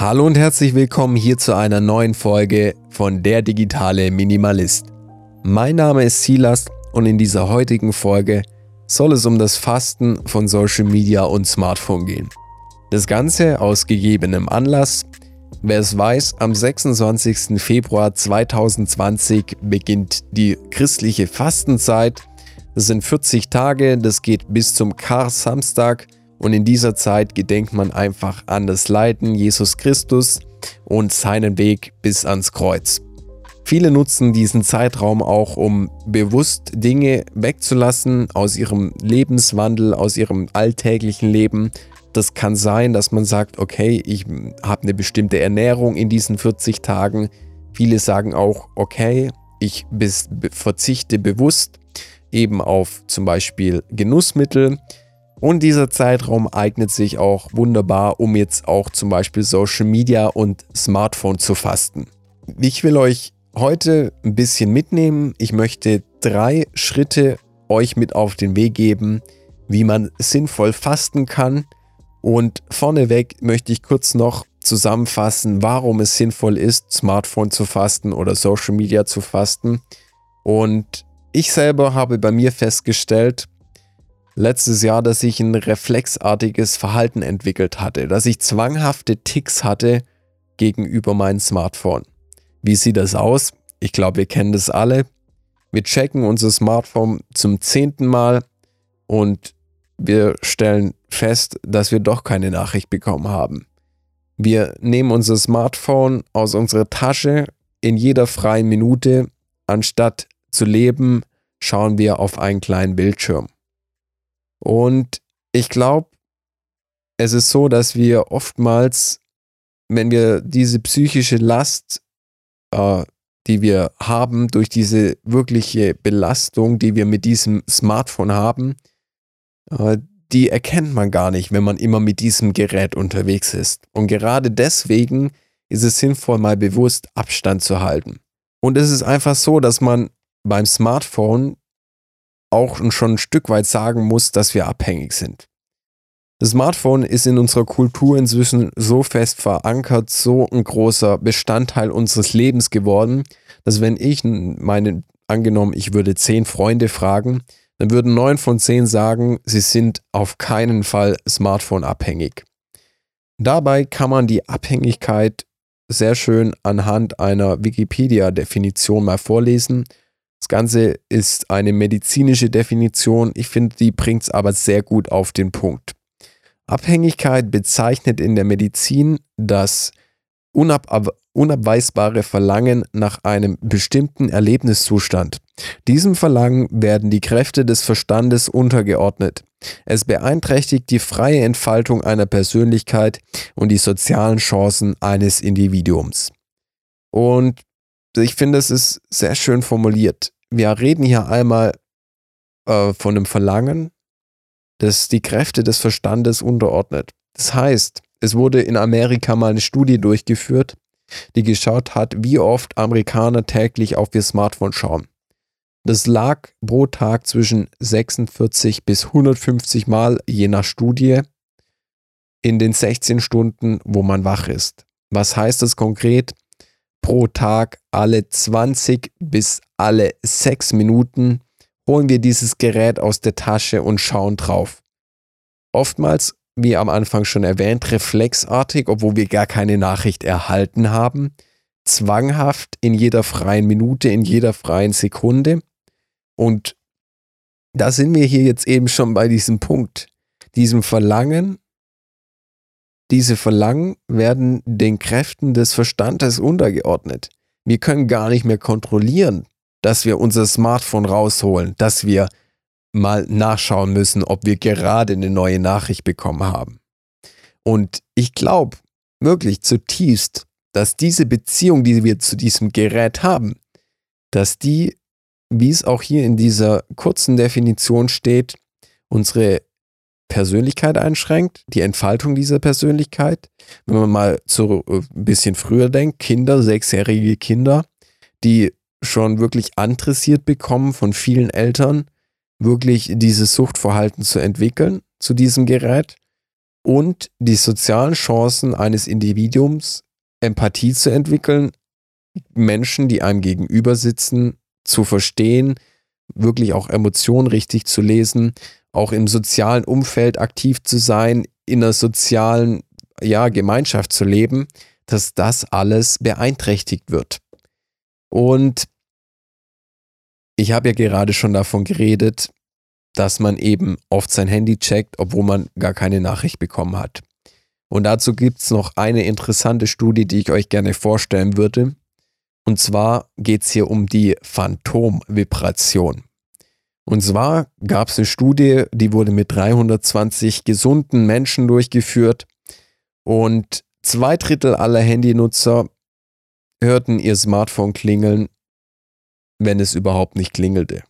Hallo und herzlich willkommen hier zu einer neuen Folge von Der digitale Minimalist. Mein Name ist Silas und in dieser heutigen Folge soll es um das Fasten von Social Media und Smartphone gehen. Das Ganze aus gegebenem Anlass. Wer es weiß, am 26. Februar 2020 beginnt die christliche Fastenzeit. Das sind 40 Tage, das geht bis zum Kar-Samstag und in dieser Zeit gedenkt man einfach an das Leiden Jesus Christus und seinen Weg bis ans Kreuz. Viele nutzen diesen Zeitraum auch, um bewusst Dinge wegzulassen aus ihrem Lebenswandel, aus ihrem alltäglichen Leben. Das kann sein, dass man sagt, okay, ich habe eine bestimmte Ernährung in diesen 40 Tagen. Viele sagen auch, okay, ich verzichte bewusst eben auf zum Beispiel Genussmittel. Und dieser Zeitraum eignet sich auch wunderbar, um jetzt auch zum Beispiel Social Media und Smartphone zu fasten. Ich will euch heute ein bisschen mitnehmen. Ich möchte drei Schritte euch mit auf den Weg geben, wie man sinnvoll fasten kann. Und vorneweg möchte ich kurz noch zusammenfassen, warum es sinnvoll ist, Smartphone zu fasten oder Social Media zu fasten. Und ich selber habe bei mir festgestellt, letztes Jahr, dass ich ein reflexartiges Verhalten entwickelt hatte, dass ich zwanghafte Ticks hatte gegenüber meinem Smartphone. Wie sieht das aus? Ich glaube, wir kennen das alle. Wir checken unser Smartphone zum zehnten Mal und wir stellen fest, dass wir doch keine Nachricht bekommen haben. Wir nehmen unser Smartphone aus unserer Tasche in jeder freien Minute. Anstatt zu leben, schauen wir auf einen kleinen Bildschirm. Und ich glaube, es ist so, dass wir oftmals, wenn wir diese psychische Last, äh, die wir haben, durch diese wirkliche Belastung, die wir mit diesem Smartphone haben, äh, die erkennt man gar nicht, wenn man immer mit diesem Gerät unterwegs ist. Und gerade deswegen ist es sinnvoll, mal bewusst Abstand zu halten. Und es ist einfach so, dass man beim Smartphone auch schon ein Stück weit sagen muss, dass wir abhängig sind. Das Smartphone ist in unserer Kultur inzwischen so fest verankert, so ein großer Bestandteil unseres Lebens geworden, dass wenn ich meine, angenommen, ich würde zehn Freunde fragen, dann würden neun von zehn sagen, sie sind auf keinen Fall Smartphone abhängig. Dabei kann man die Abhängigkeit sehr schön anhand einer Wikipedia-Definition mal vorlesen das Ganze ist eine medizinische Definition. Ich finde, die bringt es aber sehr gut auf den Punkt. Abhängigkeit bezeichnet in der Medizin das unab unabweisbare Verlangen nach einem bestimmten Erlebniszustand. Diesem Verlangen werden die Kräfte des Verstandes untergeordnet. Es beeinträchtigt die freie Entfaltung einer Persönlichkeit und die sozialen Chancen eines Individuums. Und ich finde, es ist sehr schön formuliert. Wir reden hier einmal äh, von einem Verlangen, das die Kräfte des Verstandes unterordnet. Das heißt, es wurde in Amerika mal eine Studie durchgeführt, die geschaut hat, wie oft Amerikaner täglich auf ihr Smartphone schauen. Das lag pro Tag zwischen 46 bis 150 Mal je nach Studie in den 16 Stunden, wo man wach ist. Was heißt das konkret? Pro Tag alle 20 bis alle 6 Minuten holen wir dieses Gerät aus der Tasche und schauen drauf. Oftmals, wie am Anfang schon erwähnt, reflexartig, obwohl wir gar keine Nachricht erhalten haben, zwanghaft in jeder freien Minute, in jeder freien Sekunde. Und da sind wir hier jetzt eben schon bei diesem Punkt, diesem Verlangen diese Verlangen werden den Kräften des Verstandes untergeordnet. Wir können gar nicht mehr kontrollieren, dass wir unser Smartphone rausholen, dass wir mal nachschauen müssen, ob wir gerade eine neue Nachricht bekommen haben. Und ich glaube wirklich zutiefst, dass diese Beziehung, die wir zu diesem Gerät haben, dass die, wie es auch hier in dieser kurzen Definition steht, unsere Persönlichkeit einschränkt, die Entfaltung dieser Persönlichkeit. Wenn man mal so äh, ein bisschen früher denkt, Kinder, sechsjährige Kinder, die schon wirklich adressiert bekommen von vielen Eltern, wirklich dieses Suchtverhalten zu entwickeln zu diesem Gerät. und die sozialen Chancen eines Individuums, Empathie zu entwickeln, Menschen, die einem gegenüber sitzen, zu verstehen, wirklich auch Emotionen richtig zu lesen, auch im sozialen Umfeld aktiv zu sein, in einer sozialen ja, Gemeinschaft zu leben, dass das alles beeinträchtigt wird. Und ich habe ja gerade schon davon geredet, dass man eben oft sein Handy checkt, obwohl man gar keine Nachricht bekommen hat. Und dazu gibt es noch eine interessante Studie, die ich euch gerne vorstellen würde. Und zwar geht es hier um die Phantomvibration. Und zwar gab es eine Studie, die wurde mit 320 gesunden Menschen durchgeführt und zwei Drittel aller Handynutzer hörten ihr Smartphone klingeln, wenn es überhaupt nicht klingelte.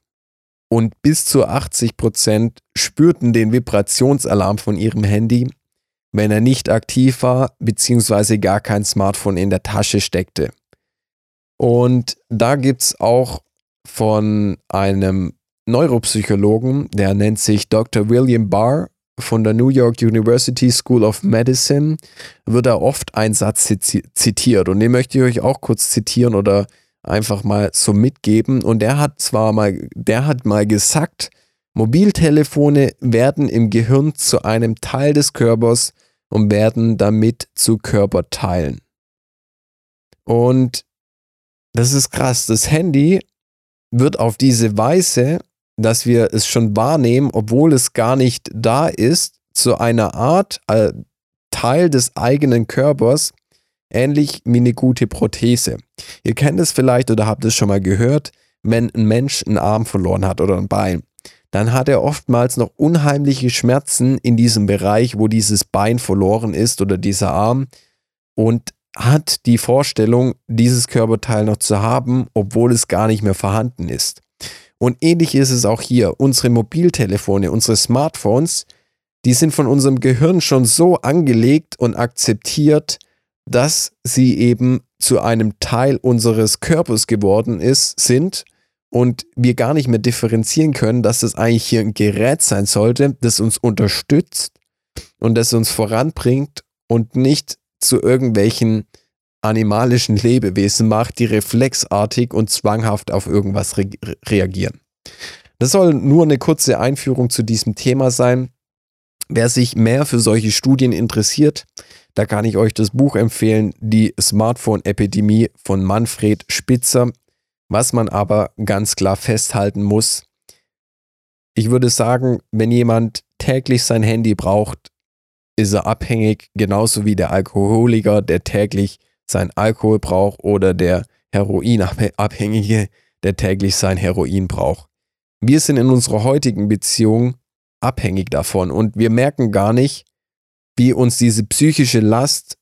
Und bis zu 80 Prozent spürten den Vibrationsalarm von ihrem Handy, wenn er nicht aktiv war, beziehungsweise gar kein Smartphone in der Tasche steckte. Und da gibt es auch von einem Neuropsychologen, der nennt sich Dr. William Barr von der New York University School of Medicine, wird da oft ein Satz zitiert. Und den möchte ich euch auch kurz zitieren oder einfach mal so mitgeben. Und der hat zwar mal, der hat mal gesagt, Mobiltelefone werden im Gehirn zu einem Teil des Körpers und werden damit zu Körperteilen. Und das ist krass. Das Handy wird auf diese Weise dass wir es schon wahrnehmen, obwohl es gar nicht da ist, zu einer Art äh, Teil des eigenen Körpers, ähnlich wie eine gute Prothese. Ihr kennt es vielleicht oder habt es schon mal gehört, wenn ein Mensch einen Arm verloren hat oder ein Bein, dann hat er oftmals noch unheimliche Schmerzen in diesem Bereich, wo dieses Bein verloren ist oder dieser Arm und hat die Vorstellung, dieses Körperteil noch zu haben, obwohl es gar nicht mehr vorhanden ist. Und ähnlich ist es auch hier. Unsere Mobiltelefone, unsere Smartphones, die sind von unserem Gehirn schon so angelegt und akzeptiert, dass sie eben zu einem Teil unseres Körpers geworden ist, sind und wir gar nicht mehr differenzieren können, dass das eigentlich hier ein Gerät sein sollte, das uns unterstützt und das uns voranbringt und nicht zu irgendwelchen animalischen Lebewesen macht, die reflexartig und zwanghaft auf irgendwas re reagieren. Das soll nur eine kurze Einführung zu diesem Thema sein. Wer sich mehr für solche Studien interessiert, da kann ich euch das Buch empfehlen, die Smartphone-Epidemie von Manfred Spitzer. Was man aber ganz klar festhalten muss, ich würde sagen, wenn jemand täglich sein Handy braucht, ist er abhängig, genauso wie der Alkoholiker, der täglich sein Alkohol braucht oder der Heroinabhängige, der täglich sein Heroin braucht. Wir sind in unserer heutigen Beziehung abhängig davon und wir merken gar nicht, wie uns diese psychische Last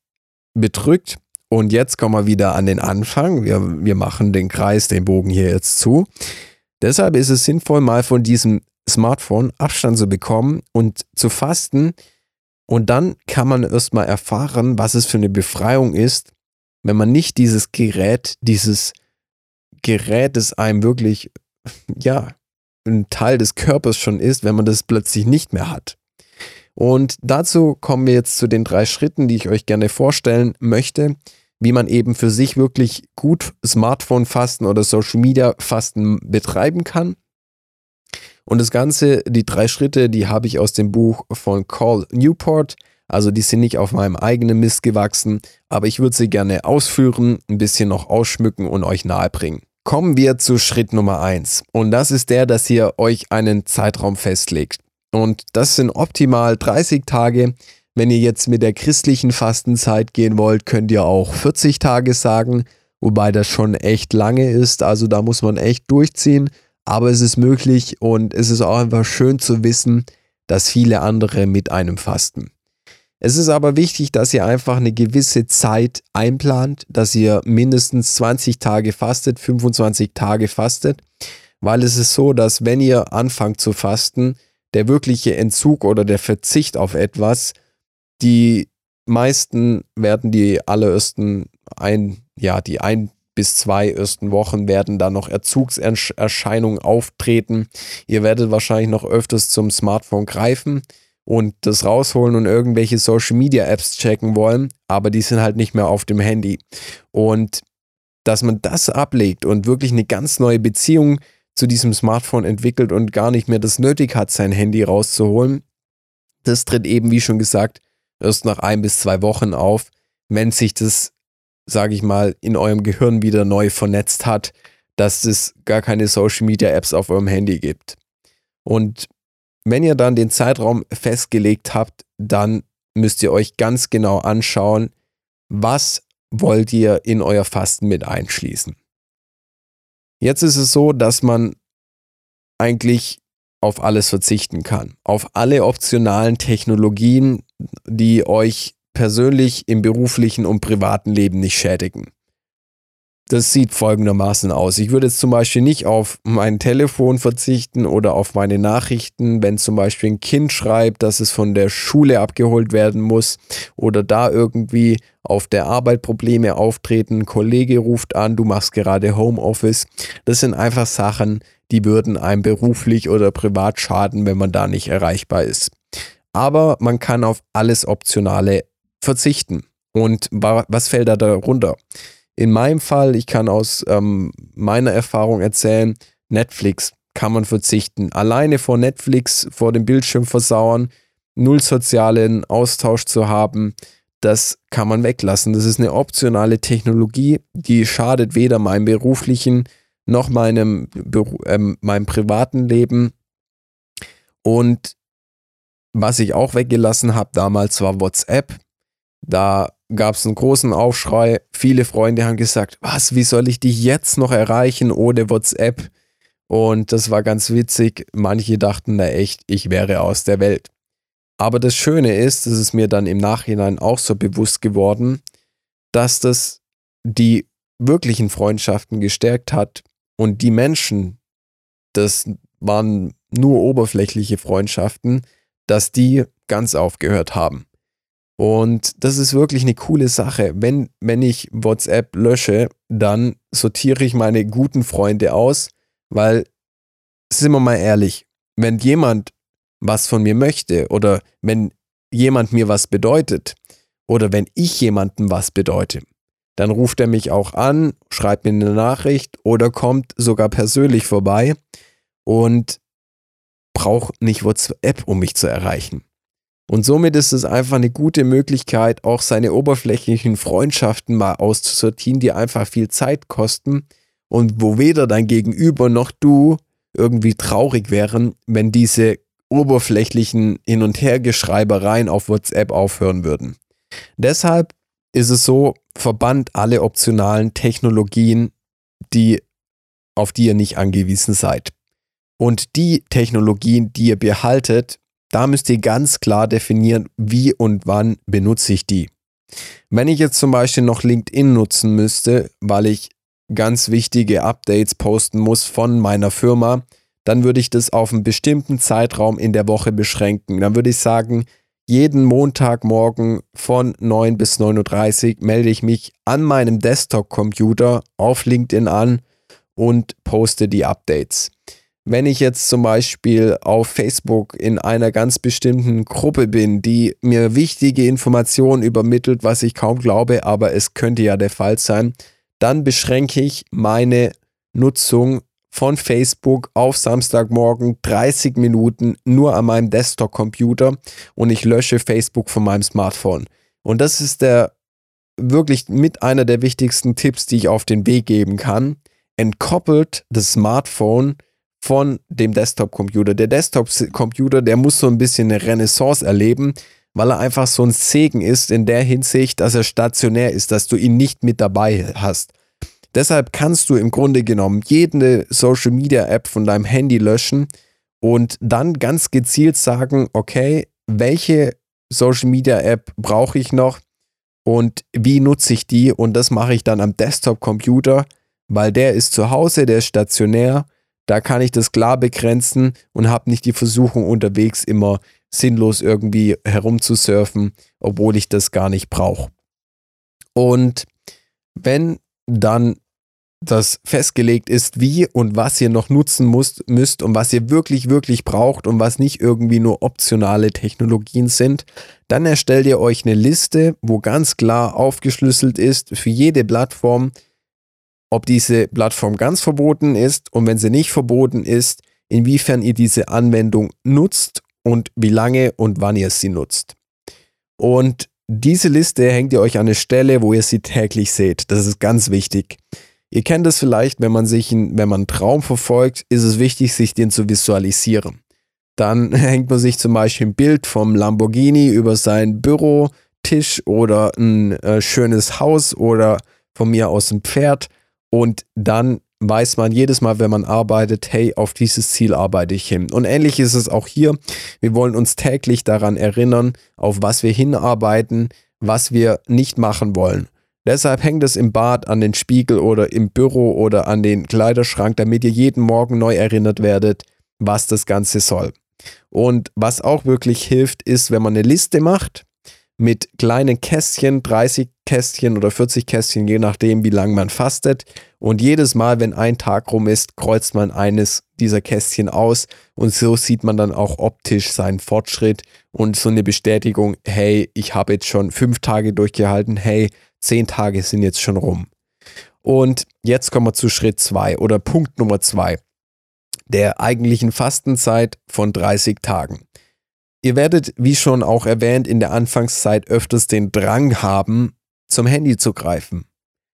bedrückt. Und jetzt kommen wir wieder an den Anfang. Wir, wir machen den Kreis, den Bogen hier jetzt zu. Deshalb ist es sinnvoll, mal von diesem Smartphone Abstand zu bekommen und zu fasten. Und dann kann man erstmal erfahren, was es für eine Befreiung ist, wenn man nicht dieses Gerät, dieses Gerät, das einem wirklich, ja, ein Teil des Körpers schon ist, wenn man das plötzlich nicht mehr hat. Und dazu kommen wir jetzt zu den drei Schritten, die ich euch gerne vorstellen möchte, wie man eben für sich wirklich gut Smartphone-Fasten oder Social-Media-Fasten betreiben kann. Und das Ganze, die drei Schritte, die habe ich aus dem Buch von Call Newport. Also die sind nicht auf meinem eigenen Mist gewachsen, aber ich würde sie gerne ausführen, ein bisschen noch ausschmücken und euch nahebringen. Kommen wir zu Schritt Nummer 1 und das ist der, dass ihr euch einen Zeitraum festlegt. Und das sind optimal 30 Tage. Wenn ihr jetzt mit der christlichen Fastenzeit gehen wollt, könnt ihr auch 40 Tage sagen, wobei das schon echt lange ist. Also da muss man echt durchziehen. Aber es ist möglich und es ist auch einfach schön zu wissen, dass viele andere mit einem fasten. Es ist aber wichtig, dass ihr einfach eine gewisse Zeit einplant, dass ihr mindestens 20 Tage fastet, 25 Tage fastet, weil es ist so, dass wenn ihr anfangt zu fasten, der wirkliche Entzug oder der Verzicht auf etwas, die meisten werden die allerersten ein, ja, die ein bis zwei ersten Wochen werden da noch Erzugserscheinungen auftreten. Ihr werdet wahrscheinlich noch öfters zum Smartphone greifen und das rausholen und irgendwelche Social Media Apps checken wollen, aber die sind halt nicht mehr auf dem Handy. Und dass man das ablegt und wirklich eine ganz neue Beziehung zu diesem Smartphone entwickelt und gar nicht mehr das nötig hat, sein Handy rauszuholen, das tritt eben, wie schon gesagt, erst nach ein bis zwei Wochen auf, wenn sich das, sage ich mal, in eurem Gehirn wieder neu vernetzt hat, dass es gar keine Social Media Apps auf eurem Handy gibt. Und wenn ihr dann den Zeitraum festgelegt habt, dann müsst ihr euch ganz genau anschauen, was wollt ihr in euer Fasten mit einschließen. Jetzt ist es so, dass man eigentlich auf alles verzichten kann. Auf alle optionalen Technologien, die euch persönlich im beruflichen und privaten Leben nicht schädigen. Das sieht folgendermaßen aus. Ich würde jetzt zum Beispiel nicht auf mein Telefon verzichten oder auf meine Nachrichten, wenn zum Beispiel ein Kind schreibt, dass es von der Schule abgeholt werden muss oder da irgendwie auf der Arbeit Probleme auftreten, ein Kollege ruft an, du machst gerade Homeoffice. Das sind einfach Sachen, die würden einem beruflich oder privat schaden, wenn man da nicht erreichbar ist. Aber man kann auf alles Optionale verzichten. Und was fällt da darunter? In meinem Fall, ich kann aus ähm, meiner Erfahrung erzählen, Netflix kann man verzichten. Alleine vor Netflix, vor dem Bildschirm versauern, null sozialen Austausch zu haben, das kann man weglassen. Das ist eine optionale Technologie, die schadet weder meinem beruflichen noch meinem, äh, meinem privaten Leben. Und was ich auch weggelassen habe damals war WhatsApp. Da gab es einen großen Aufschrei. Viele Freunde haben gesagt, was, wie soll ich dich jetzt noch erreichen ohne WhatsApp? Und das war ganz witzig. Manche dachten da echt, ich wäre aus der Welt. Aber das Schöne ist, das ist mir dann im Nachhinein auch so bewusst geworden, dass das die wirklichen Freundschaften gestärkt hat und die Menschen, das waren nur oberflächliche Freundschaften, dass die ganz aufgehört haben. Und das ist wirklich eine coole Sache. Wenn, wenn ich WhatsApp lösche, dann sortiere ich meine guten Freunde aus, weil, sind wir mal ehrlich, wenn jemand was von mir möchte oder wenn jemand mir was bedeutet oder wenn ich jemandem was bedeute, dann ruft er mich auch an, schreibt mir eine Nachricht oder kommt sogar persönlich vorbei und braucht nicht WhatsApp, um mich zu erreichen. Und somit ist es einfach eine gute Möglichkeit, auch seine oberflächlichen Freundschaften mal auszusortieren, die einfach viel Zeit kosten und wo weder dein Gegenüber noch du irgendwie traurig wären, wenn diese oberflächlichen Hin- und Hergeschreibereien auf WhatsApp aufhören würden. Deshalb ist es so, verbannt alle optionalen Technologien, die, auf die ihr nicht angewiesen seid. Und die Technologien, die ihr behaltet, da müsst ihr ganz klar definieren, wie und wann benutze ich die. Wenn ich jetzt zum Beispiel noch LinkedIn nutzen müsste, weil ich ganz wichtige Updates posten muss von meiner Firma, dann würde ich das auf einen bestimmten Zeitraum in der Woche beschränken. Dann würde ich sagen, jeden Montagmorgen von 9 bis 9.30 Uhr melde ich mich an meinem Desktop-Computer auf LinkedIn an und poste die Updates wenn ich jetzt zum Beispiel auf Facebook in einer ganz bestimmten Gruppe bin, die mir wichtige Informationen übermittelt, was ich kaum glaube, aber es könnte ja der Fall sein, dann beschränke ich meine Nutzung von Facebook auf Samstagmorgen 30 Minuten nur an meinem Desktop-Computer und ich lösche Facebook von meinem Smartphone. Und das ist der wirklich mit einer der wichtigsten Tipps, die ich auf den Weg geben kann. Entkoppelt das Smartphone von dem Desktop-Computer. Der Desktop-Computer, der muss so ein bisschen eine Renaissance erleben, weil er einfach so ein Segen ist in der Hinsicht, dass er stationär ist, dass du ihn nicht mit dabei hast. Deshalb kannst du im Grunde genommen jede Social Media App von deinem Handy löschen und dann ganz gezielt sagen, okay, welche Social Media App brauche ich noch und wie nutze ich die und das mache ich dann am Desktop Computer, weil der ist zu Hause, der ist stationär da kann ich das klar begrenzen und habe nicht die Versuchung unterwegs immer sinnlos irgendwie herumzusurfen, obwohl ich das gar nicht brauche. Und wenn dann das festgelegt ist, wie und was ihr noch nutzen müsst, müsst und was ihr wirklich, wirklich braucht und was nicht irgendwie nur optionale Technologien sind, dann erstellt ihr euch eine Liste, wo ganz klar aufgeschlüsselt ist für jede Plattform, ob diese Plattform ganz verboten ist und wenn sie nicht verboten ist, inwiefern ihr diese Anwendung nutzt und wie lange und wann ihr sie nutzt. Und diese Liste hängt ihr euch an eine Stelle, wo ihr sie täglich seht. Das ist ganz wichtig. Ihr kennt es vielleicht, wenn man sich, wenn man einen Traum verfolgt, ist es wichtig, sich den zu visualisieren. Dann hängt man sich zum Beispiel ein Bild vom Lamborghini über sein Bürotisch oder ein äh, schönes Haus oder von mir aus ein Pferd und dann weiß man jedes Mal, wenn man arbeitet, hey, auf dieses Ziel arbeite ich hin. Und ähnlich ist es auch hier. Wir wollen uns täglich daran erinnern, auf was wir hinarbeiten, was wir nicht machen wollen. Deshalb hängt es im Bad an den Spiegel oder im Büro oder an den Kleiderschrank, damit ihr jeden Morgen neu erinnert werdet, was das Ganze soll. Und was auch wirklich hilft, ist, wenn man eine Liste macht mit kleinen Kästchen, 30 Kästchen oder 40 Kästchen, je nachdem, wie lange man fastet. Und jedes Mal, wenn ein Tag rum ist, kreuzt man eines dieser Kästchen aus und so sieht man dann auch optisch seinen Fortschritt und so eine Bestätigung, hey, ich habe jetzt schon fünf Tage durchgehalten, hey, zehn Tage sind jetzt schon rum. Und jetzt kommen wir zu Schritt zwei oder Punkt Nummer zwei der eigentlichen Fastenzeit von 30 Tagen. Ihr werdet, wie schon auch erwähnt, in der Anfangszeit öfters den Drang haben, zum Handy zu greifen.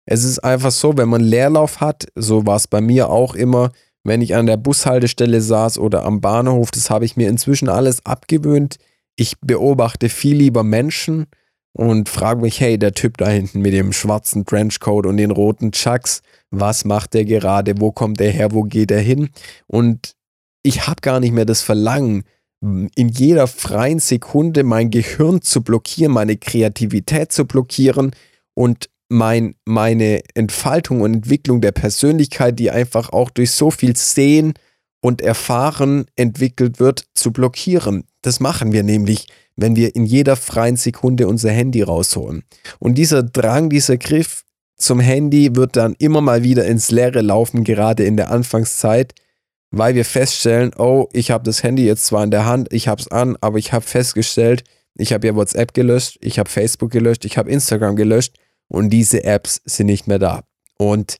Es ist einfach so, wenn man Leerlauf hat, so war es bei mir auch immer, wenn ich an der Bushaltestelle saß oder am Bahnhof, das habe ich mir inzwischen alles abgewöhnt. Ich beobachte viel lieber Menschen und frage mich, hey, der Typ da hinten mit dem schwarzen Trenchcoat und den roten Chucks, was macht der gerade, wo kommt der her, wo geht er hin? Und ich habe gar nicht mehr das Verlangen, in jeder freien Sekunde mein Gehirn zu blockieren, meine Kreativität zu blockieren und mein, meine Entfaltung und Entwicklung der Persönlichkeit, die einfach auch durch so viel Sehen und Erfahren entwickelt wird, zu blockieren. Das machen wir nämlich, wenn wir in jeder freien Sekunde unser Handy rausholen. Und dieser Drang, dieser Griff zum Handy wird dann immer mal wieder ins Leere laufen, gerade in der Anfangszeit, weil wir feststellen, oh, ich habe das Handy jetzt zwar in der Hand, ich habe es an, aber ich habe festgestellt, ich habe ja WhatsApp gelöscht, ich habe Facebook gelöscht, ich habe Instagram gelöscht und diese Apps sind nicht mehr da. Und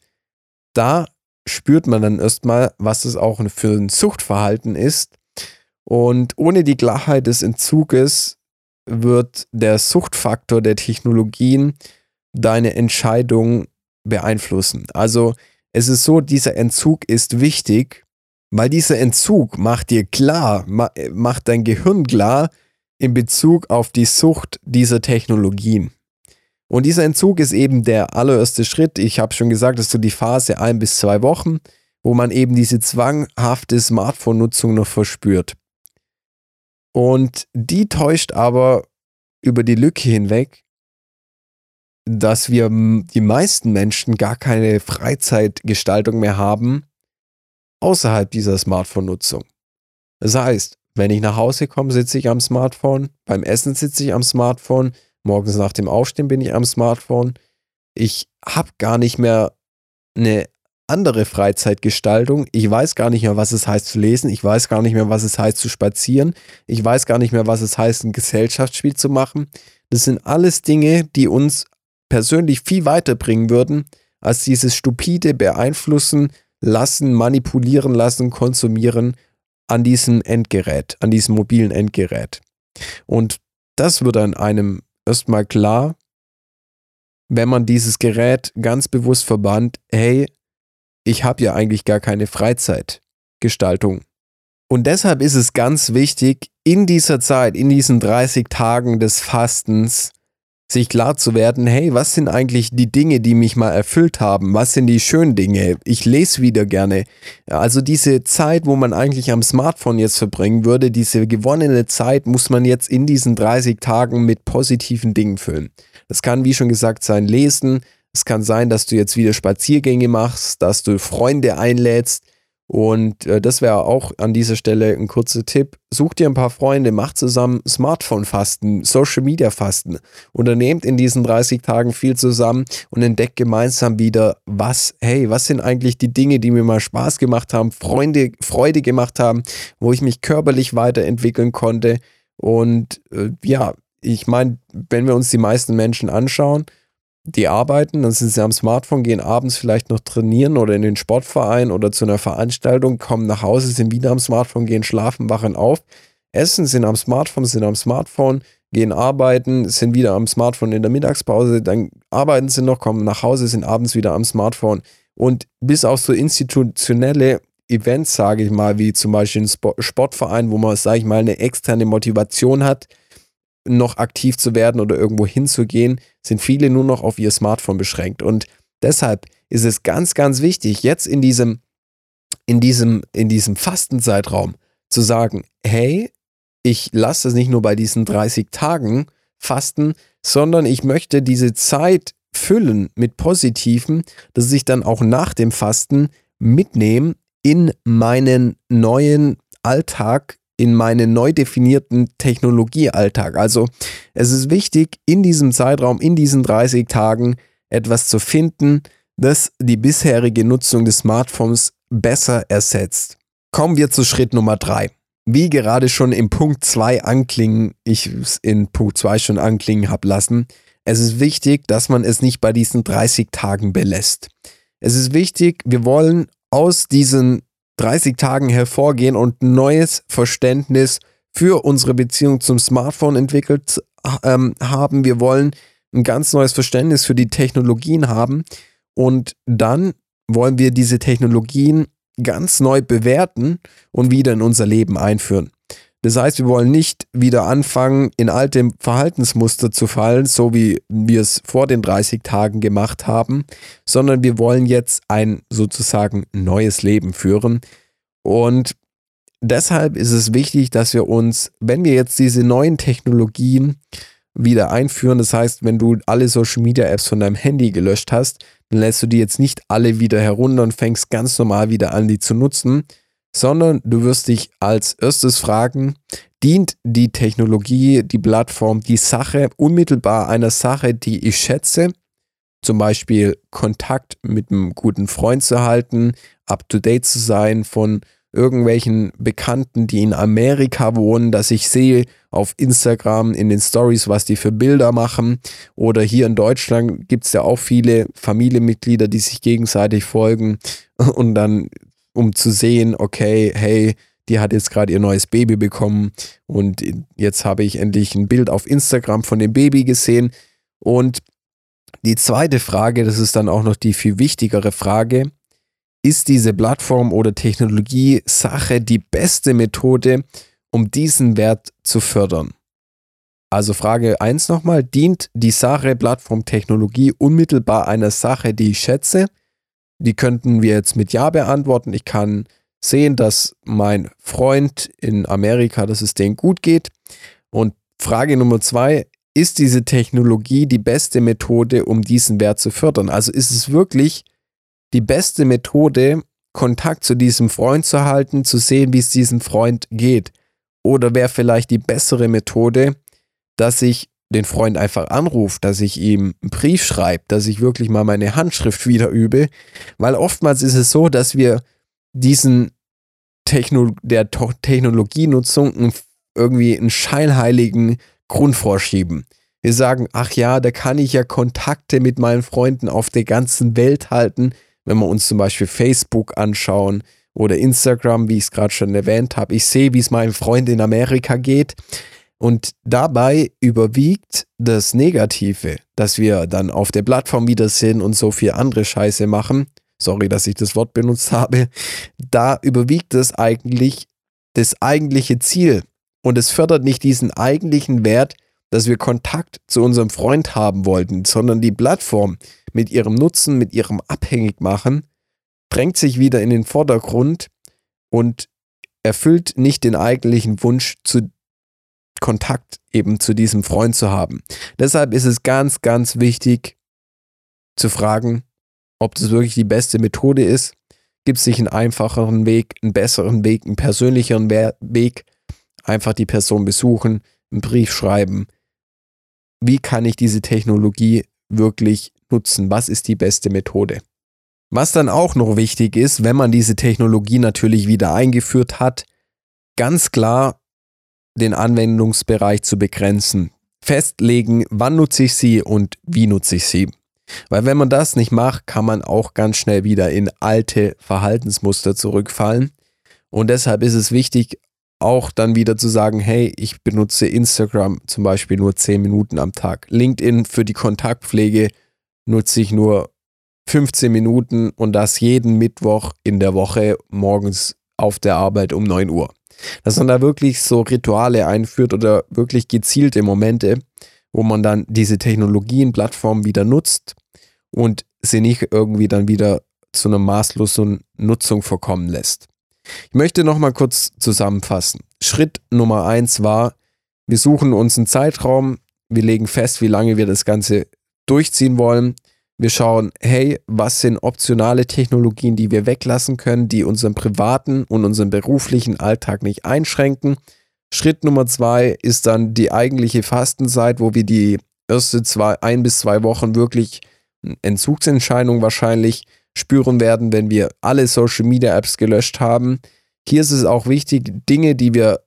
da spürt man dann erstmal, was es auch für ein Suchtverhalten ist. Und ohne die Klarheit des Entzuges wird der Suchtfaktor der Technologien deine Entscheidung beeinflussen. Also es ist so, dieser Entzug ist wichtig, weil dieser Entzug macht dir klar, macht dein Gehirn klar in Bezug auf die Sucht dieser Technologien. Und dieser Entzug ist eben der allererste Schritt. Ich habe schon gesagt, das ist so die Phase ein bis zwei Wochen, wo man eben diese zwanghafte Smartphone-Nutzung noch verspürt. Und die täuscht aber über die Lücke hinweg, dass wir die meisten Menschen gar keine Freizeitgestaltung mehr haben außerhalb dieser Smartphone-Nutzung. Das heißt, wenn ich nach Hause komme, sitze ich am Smartphone, beim Essen sitze ich am Smartphone, morgens nach dem Aufstehen bin ich am Smartphone. Ich habe gar nicht mehr eine andere Freizeitgestaltung. Ich weiß gar nicht mehr, was es heißt zu lesen. Ich weiß gar nicht mehr, was es heißt zu spazieren. Ich weiß gar nicht mehr, was es heißt, ein Gesellschaftsspiel zu machen. Das sind alles Dinge, die uns persönlich viel weiterbringen würden, als dieses stupide Beeinflussen lassen, manipulieren lassen, konsumieren an diesem Endgerät, an diesem mobilen Endgerät. Und das wird an einem erstmal klar, wenn man dieses Gerät ganz bewusst verbannt, hey, ich habe ja eigentlich gar keine Freizeitgestaltung. Und deshalb ist es ganz wichtig, in dieser Zeit, in diesen 30 Tagen des Fastens, sich klar zu werden, hey, was sind eigentlich die Dinge, die mich mal erfüllt haben? Was sind die schönen Dinge? Ich lese wieder gerne. Also diese Zeit, wo man eigentlich am Smartphone jetzt verbringen würde, diese gewonnene Zeit muss man jetzt in diesen 30 Tagen mit positiven Dingen füllen. Das kann, wie schon gesagt, sein Lesen. Es kann sein, dass du jetzt wieder Spaziergänge machst, dass du Freunde einlädst Und äh, das wäre auch an dieser Stelle ein kurzer Tipp. Such dir ein paar Freunde, macht zusammen Smartphone-Fasten, Social-Media-Fasten. Unternehmt in diesen 30 Tagen viel zusammen und entdeckt gemeinsam wieder, was, hey, was sind eigentlich die Dinge, die mir mal Spaß gemacht haben, Freunde, Freude gemacht haben, wo ich mich körperlich weiterentwickeln konnte. Und äh, ja, ich meine, wenn wir uns die meisten Menschen anschauen, die arbeiten, dann sind sie am Smartphone, gehen abends vielleicht noch trainieren oder in den Sportverein oder zu einer Veranstaltung, kommen nach Hause, sind wieder am Smartphone, gehen schlafen, wachen auf, essen, sind am Smartphone, sind am Smartphone, gehen arbeiten, sind wieder am Smartphone in der Mittagspause, dann arbeiten sie noch, kommen nach Hause, sind abends wieder am Smartphone. Und bis auf so institutionelle Events, sage ich mal, wie zum Beispiel ein Sportverein, wo man, sage ich mal, eine externe Motivation hat, noch aktiv zu werden oder irgendwo hinzugehen, sind viele nur noch auf ihr Smartphone beschränkt. Und deshalb ist es ganz, ganz wichtig, jetzt in diesem, in diesem, in diesem Fastenzeitraum zu sagen, hey, ich lasse es nicht nur bei diesen 30 Tagen fasten, sondern ich möchte diese Zeit füllen mit Positiven, dass ich dann auch nach dem Fasten mitnehme in meinen neuen Alltag, in meinen neu definierten Technologiealltag. Also es ist wichtig, in diesem Zeitraum, in diesen 30 Tagen etwas zu finden, das die bisherige Nutzung des Smartphones besser ersetzt. Kommen wir zu Schritt Nummer 3. Wie gerade schon im Punkt 2 anklingen, ich es in Punkt 2 schon anklingen habe lassen, es ist wichtig, dass man es nicht bei diesen 30 Tagen belässt. Es ist wichtig, wir wollen aus diesen 30 Tagen hervorgehen und neues Verständnis für unsere Beziehung zum Smartphone entwickelt ähm, haben. Wir wollen ein ganz neues Verständnis für die Technologien haben und dann wollen wir diese Technologien ganz neu bewerten und wieder in unser Leben einführen. Das heißt, wir wollen nicht wieder anfangen, in alte Verhaltensmuster zu fallen, so wie wir es vor den 30 Tagen gemacht haben, sondern wir wollen jetzt ein sozusagen neues Leben führen. Und deshalb ist es wichtig, dass wir uns, wenn wir jetzt diese neuen Technologien wieder einführen, das heißt, wenn du alle Social Media Apps von deinem Handy gelöscht hast, dann lässt du die jetzt nicht alle wieder herunter und fängst ganz normal wieder an, die zu nutzen, sondern du wirst dich als erstes fragen, dient die Technologie, die Plattform, die Sache unmittelbar einer Sache, die ich schätze, zum Beispiel Kontakt mit einem guten Freund zu halten, up-to-date zu sein von irgendwelchen Bekannten, die in Amerika wohnen, dass ich sehe auf Instagram in den Stories, was die für Bilder machen. Oder hier in Deutschland gibt es ja auch viele Familienmitglieder, die sich gegenseitig folgen und dann um zu sehen, okay, hey, die hat jetzt gerade ihr neues Baby bekommen und jetzt habe ich endlich ein Bild auf Instagram von dem Baby gesehen. Und die zweite Frage, das ist dann auch noch die viel wichtigere Frage, ist diese Plattform oder Technologie Sache die beste Methode, um diesen Wert zu fördern? Also Frage 1 nochmal, dient die Sache Plattform Technologie unmittelbar einer Sache, die ich schätze? Die könnten wir jetzt mit Ja beantworten. Ich kann sehen, dass mein Freund in Amerika, dass es denen gut geht. Und Frage Nummer zwei, ist diese Technologie die beste Methode, um diesen Wert zu fördern? Also ist es wirklich die beste Methode, Kontakt zu diesem Freund zu halten, zu sehen, wie es diesem Freund geht? Oder wäre vielleicht die bessere Methode, dass ich den Freund einfach anrufe, dass ich ihm einen Brief schreibe, dass ich wirklich mal meine Handschrift wieder übe, weil oftmals ist es so, dass wir diesen Techno der Technologienutzung irgendwie einen scheinheiligen Grund vorschieben. Wir sagen, ach ja, da kann ich ja Kontakte mit meinen Freunden auf der ganzen Welt halten, wenn wir uns zum Beispiel Facebook anschauen oder Instagram, wie ich es gerade schon erwähnt habe. Ich sehe, wie es meinem Freund in Amerika geht. Und dabei überwiegt das Negative, dass wir dann auf der Plattform wieder sind und so viel andere Scheiße machen. Sorry, dass ich das Wort benutzt habe. Da überwiegt es eigentlich das eigentliche Ziel. Und es fördert nicht diesen eigentlichen Wert, dass wir Kontakt zu unserem Freund haben wollten, sondern die Plattform mit ihrem Nutzen, mit ihrem Abhängigmachen, drängt sich wieder in den Vordergrund und erfüllt nicht den eigentlichen Wunsch zu Kontakt eben zu diesem Freund zu haben. Deshalb ist es ganz, ganz wichtig zu fragen, ob das wirklich die beste Methode ist. gibt es nicht einen einfacheren Weg, einen besseren Weg, einen persönlicheren Weg. Einfach die Person besuchen, einen Brief schreiben. Wie kann ich diese Technologie wirklich nutzen? Was ist die beste Methode? Was dann auch noch wichtig ist, wenn man diese Technologie natürlich wieder eingeführt hat, ganz klar den Anwendungsbereich zu begrenzen. Festlegen, wann nutze ich sie und wie nutze ich sie. Weil wenn man das nicht macht, kann man auch ganz schnell wieder in alte Verhaltensmuster zurückfallen. Und deshalb ist es wichtig, auch dann wieder zu sagen, hey, ich benutze Instagram zum Beispiel nur 10 Minuten am Tag. LinkedIn für die Kontaktpflege nutze ich nur 15 Minuten und das jeden Mittwoch in der Woche morgens auf der Arbeit um 9 Uhr. Dass man da wirklich so Rituale einführt oder wirklich gezielte Momente, wo man dann diese Technologien, Plattformen wieder nutzt und sie nicht irgendwie dann wieder zu einer maßlosen Nutzung vorkommen lässt. Ich möchte nochmal kurz zusammenfassen. Schritt Nummer eins war, wir suchen uns einen Zeitraum, wir legen fest, wie lange wir das Ganze durchziehen wollen. Wir schauen, hey, was sind optionale Technologien, die wir weglassen können, die unseren privaten und unseren beruflichen Alltag nicht einschränken. Schritt Nummer zwei ist dann die eigentliche Fastenzeit, wo wir die erste zwei, ein bis zwei Wochen wirklich Entzugsentscheidung wahrscheinlich spüren werden, wenn wir alle Social Media Apps gelöscht haben. Hier ist es auch wichtig, Dinge, die wir,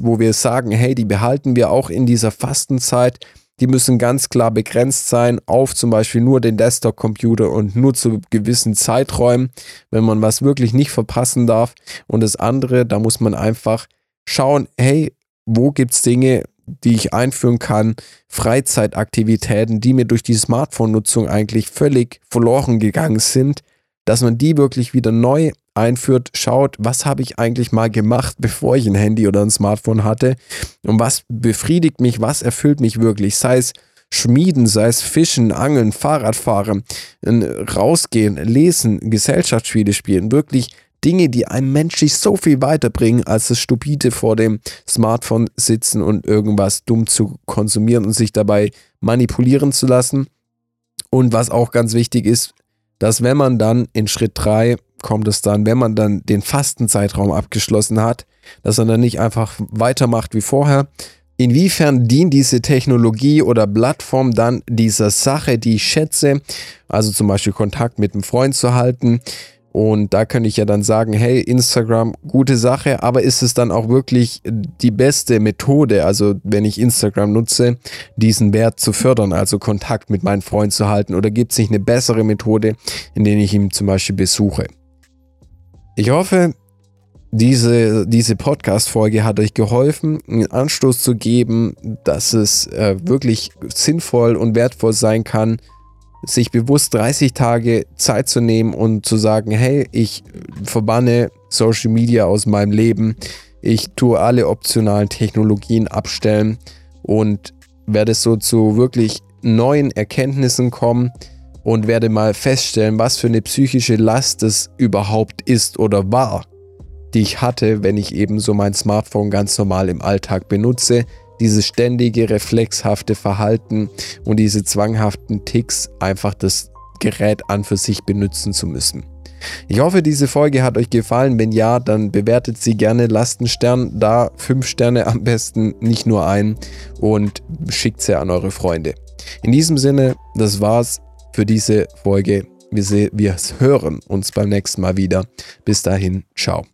wo wir sagen, hey, die behalten wir auch in dieser Fastenzeit, die müssen ganz klar begrenzt sein auf zum Beispiel nur den Desktop-Computer und nur zu gewissen Zeiträumen, wenn man was wirklich nicht verpassen darf. Und das andere, da muss man einfach schauen, hey, wo gibt es Dinge, die ich einführen kann, Freizeitaktivitäten, die mir durch die Smartphone-Nutzung eigentlich völlig verloren gegangen sind, dass man die wirklich wieder neu einführt, schaut, was habe ich eigentlich mal gemacht, bevor ich ein Handy oder ein Smartphone hatte und was befriedigt mich, was erfüllt mich wirklich, sei es Schmieden, sei es Fischen, Angeln, Fahrradfahren, rausgehen, lesen, Gesellschaftsspiele spielen, wirklich Dinge, die einem menschlich so viel weiterbringen, als das stupide vor dem Smartphone sitzen und irgendwas dumm zu konsumieren und sich dabei manipulieren zu lassen. Und was auch ganz wichtig ist, dass wenn man dann in Schritt 3 kommt es dann, wenn man dann den Fastenzeitraum abgeschlossen hat, dass man dann nicht einfach weitermacht wie vorher. Inwiefern dient diese Technologie oder Plattform dann dieser Sache, die ich schätze, also zum Beispiel Kontakt mit einem Freund zu halten, und da könnte ich ja dann sagen, hey, Instagram, gute Sache, aber ist es dann auch wirklich die beste Methode, also wenn ich Instagram nutze, diesen Wert zu fördern, also Kontakt mit meinem Freund zu halten? Oder gibt es nicht eine bessere Methode, in der ich ihn zum Beispiel besuche? Ich hoffe, diese, diese Podcast-Folge hat euch geholfen, einen Anstoß zu geben, dass es äh, wirklich sinnvoll und wertvoll sein kann, sich bewusst 30 Tage Zeit zu nehmen und zu sagen, hey, ich verbanne Social Media aus meinem Leben, ich tue alle optionalen Technologien abstellen und werde so zu wirklich neuen Erkenntnissen kommen und werde mal feststellen, was für eine psychische Last es überhaupt ist oder war, die ich hatte, wenn ich eben so mein Smartphone ganz normal im Alltag benutze, dieses ständige reflexhafte Verhalten und diese zwanghaften Ticks, einfach das Gerät an für sich benutzen zu müssen. Ich hoffe, diese Folge hat euch gefallen. Wenn ja, dann bewertet sie gerne, lasst einen Stern da, fünf Sterne am besten, nicht nur einen und schickt sie an eure Freunde. In diesem Sinne, das war's für diese Folge. Wir, wir hören uns beim nächsten Mal wieder. Bis dahin, ciao.